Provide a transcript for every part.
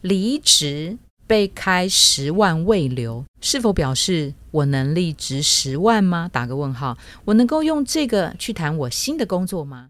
离职被开十万未留，是否表示我能力值十万吗？打个问号。我能够用这个去谈我新的工作吗？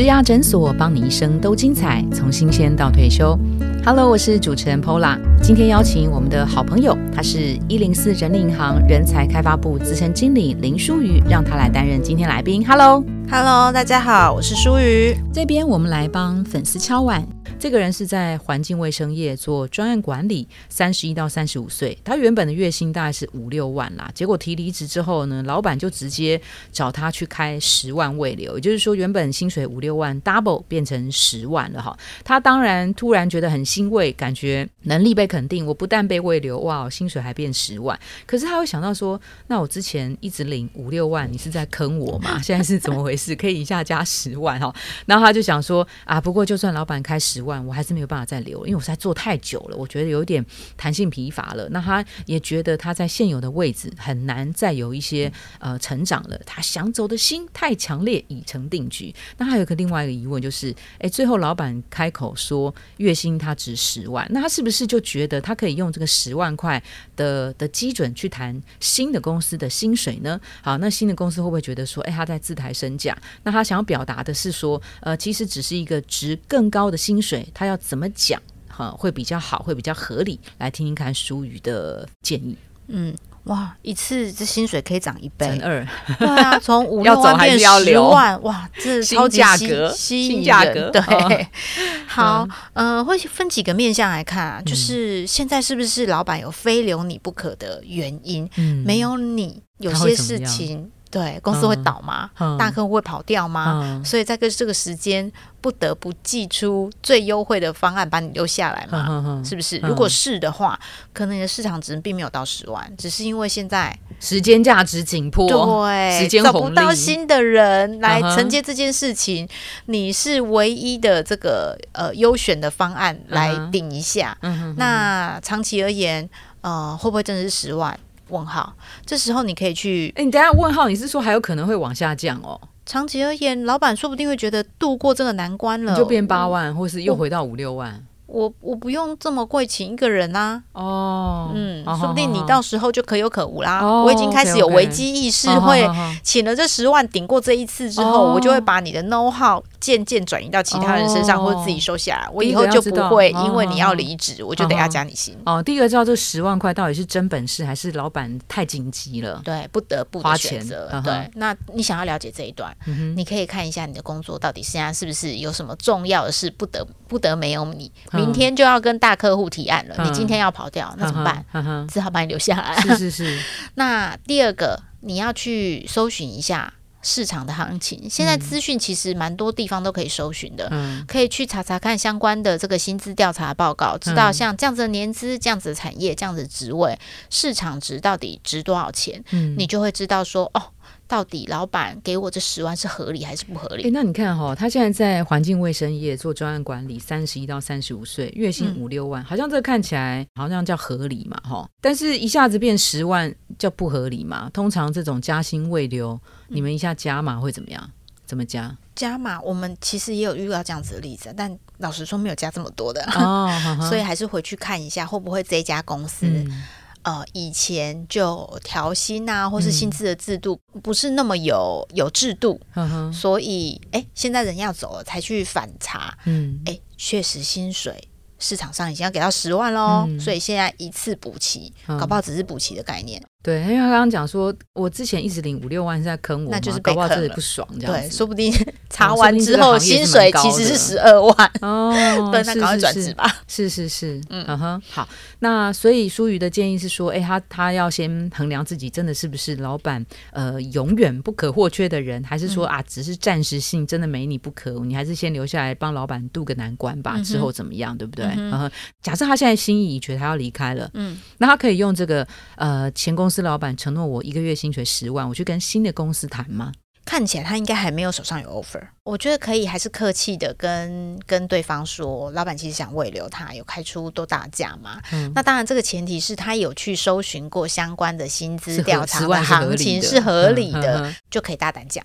植牙诊所，帮你一生都精彩，从新鲜到退休。Hello，我是主持人 Pola，今天邀请我们的好朋友，他是一零四人力银行人才开发部资深经理林淑瑜，让他来担任今天来宾。Hello，Hello，大家好，我是淑瑜。这边我们来帮粉丝敲碗。这个人是在环境卫生业做专案管理，三十一到三十五岁。他原本的月薪大概是五六万啦，结果提离职之后呢，老板就直接找他去开十万未留，也就是说原本薪水五六万 double 变成十万了哈。他当然突然觉得很欣慰，感觉能力被肯定，我不但被未留，哇，薪水还变十万。可是他会想到说，那我之前一直领五六万，你是在坑我吗？现在是怎么回事？可以一下加十万哈？然后他就想说啊，不过就算老板开十万。我还是没有办法再留，因为我实在做太久了，我觉得有点弹性疲乏了。那他也觉得他在现有的位置很难再有一些呃成长了。他想走的心太强烈，已成定局。那还有一个另外一个疑问就是，哎，最后老板开口说月薪他值十万，那他是不是就觉得他可以用这个十万块的的基准去谈新的公司的薪水呢？好，那新的公司会不会觉得说，哎，他在自抬身价？那他想要表达的是说，呃，其实只是一个值更高的薪水。他要怎么讲哈会比较好，会比较合理？来听听看淑瑜的建议。嗯，哇，一次这薪水可以涨一倍，乘二，对啊，从五六万变十万，哇，这超级价格，新价格，对。好，呃，会分几个面向来看啊，就是现在是不是老板有非留你不可的原因？嗯，没有你，有些事情。对，公司会倒吗？大客户会跑掉吗？所以在个这个时间，不得不寄出最优惠的方案把你留下来嘛？是不是？如果是的话，可能你的市场值并没有到十万，只是因为现在时间价值紧迫，对，时间找不到新的人来承接这件事情，你是唯一的这个呃优选的方案来顶一下。那长期而言，呃，会不会真的是十万？问号，这时候你可以去。哎，你等下问号，你是说还有可能会往下降哦？长期而言，老板说不定会觉得度过这个难关了，就变八万，或是又回到五六万。我我不用这么贵请一个人啊，哦，嗯，说不定你到时候就可有可无啦。我已经开始有危机意识，会请了这十万顶过这一次之后，我就会把你的 know how 渐渐转移到其他人身上，或者自己收下来。我以后就不会因为你要离职，我就得要加你薪。哦，第一个知道这十万块到底是真本事还是老板太紧急了？对，不得不花钱。对，那你想要了解这一段，你可以看一下你的工作到底现在是不是有什么重要的事不得不得没有你。明天就要跟大客户提案了，你今天要跑掉，那怎么办？只好把你留下来。是是是。那第二个，你要去搜寻一下市场的行情。现在资讯其实蛮多地方都可以搜寻的，可以去查查看相关的这个薪资调查报告，知道像这样子的年资、这样子的产业、这样子的职位，市场值到底值多少钱？嗯，你就会知道说哦。到底老板给我这十万是合理还是不合理？哎，那你看哈，他现在在环境卫生业做专案管理，三十一到三十五岁，月薪五六万，好像这看起来好像叫合理嘛，哈。但是一下子变十万叫不合理嘛？通常这种加薪未留，你们一下加码会怎么样？怎么加？加码，我们其实也有遇到这样子的例子，但老实说没有加这么多的哦，所以还是回去看一下会不会这家公司。呃，以前就调薪啊，或是薪资的制度不是那么有有制度，所以哎，现在人要走了才去反查，嗯，哎，确实薪水市场上已经要给到十万喽，所以现在一次补齐，搞不好只是补齐的概念。对，因为他刚刚讲说，我之前一直领五六万是在坑我，那就是被坑了，不爽这样对，说不定查完之后薪水其实是十二万哦，对，那赶快转职吧。是是是，嗯哼，好。那所以舒瑜的建议是说，哎，他他要先衡量自己真的是不是老板呃永远不可或缺的人，还是说啊只是暂时性，真的没你不可，你还是先留下来帮老板渡个难关吧，之后怎么样，对不对？嗯哼。假设他现在心意已决，他要离开了，嗯，那他可以用这个呃前公。公司老板承诺我一个月薪水十万，我去跟新的公司谈吗？看起来他应该还没有手上有 offer，我觉得可以还是客气的跟跟对方说，老板其实想挽留他，有开出多大价嘛？那当然这个前提是他有去搜寻过相关的薪资调查的行情是合理的，就可以大胆讲。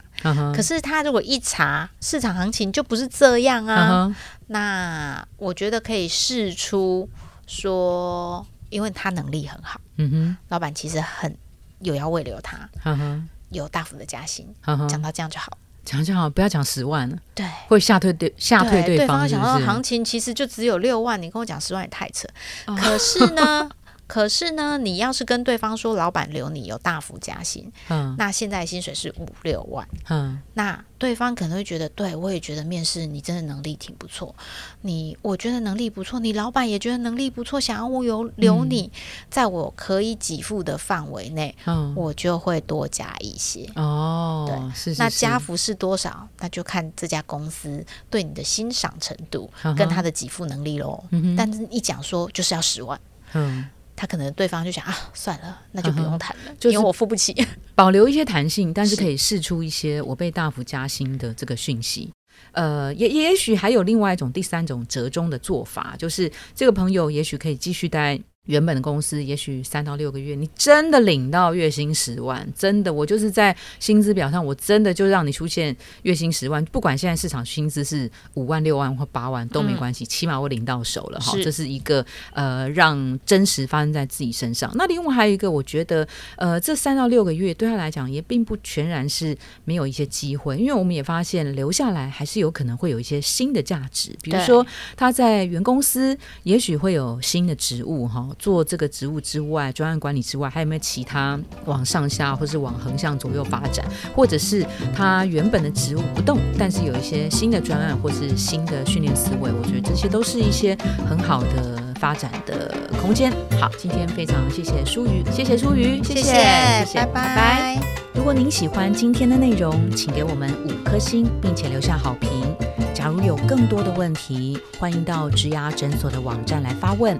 可是他如果一查市场行情就不是这样啊，那我觉得可以试出说，因为他能力很好，嗯哼，老板其实很有要慰留他，嗯哼。有大幅的加薪，讲到这样就好，讲就好，不要讲十万了，对，会吓退对吓退对方。想到行情其实就只有六万，你跟我讲十万也太扯。可是呢？可是呢，你要是跟对方说老板留你有大幅加薪，嗯，那现在薪水是五六万，嗯，那对方可能会觉得，对我也觉得面试你真的能力挺不错，你我觉得能力不错，你老板也觉得能力不错，想要我有留你，在我可以给付的范围内，嗯，我就会多加一些。哦，对，是那加幅是多少？那就看这家公司对你的欣赏程度跟他的给付能力喽。但是一讲说就是要十万，嗯。他可能对方就想啊，算了，那就不用谈了，因为我付不起。保留一些弹性，但是可以试出一些我被大幅加薪的这个讯息。呃，也也许还有另外一种第三种折中的做法，就是这个朋友也许可以继续待。原本的公司也许三到六个月，你真的领到月薪十万，真的，我就是在薪资表上，我真的就让你出现月薪十万，不管现在市场薪资是五万、六万或八万都没关系，起码我领到手了哈。这是一个呃，让真实发生在自己身上。那另外还有一个，我觉得呃，这三到六个月对他来讲也并不全然是没有一些机会，因为我们也发现留下来还是有可能会有一些新的价值，比如说他在原公司也许会有新的职务哈。做这个职务之外，专案管理之外，还有没有其他往上下，或是往横向左右发展，或者是他原本的职务不动，但是有一些新的专案或是新的训练思维，我觉得这些都是一些很好的发展的空间。好，今天非常谢谢舒瑜，谢谢舒瑜，谢谢，谢谢，拜拜。如果您喜欢今天的内容，请给我们五颗星，并且留下好评。假如有更多的问题，欢迎到植牙诊所的网站来发问。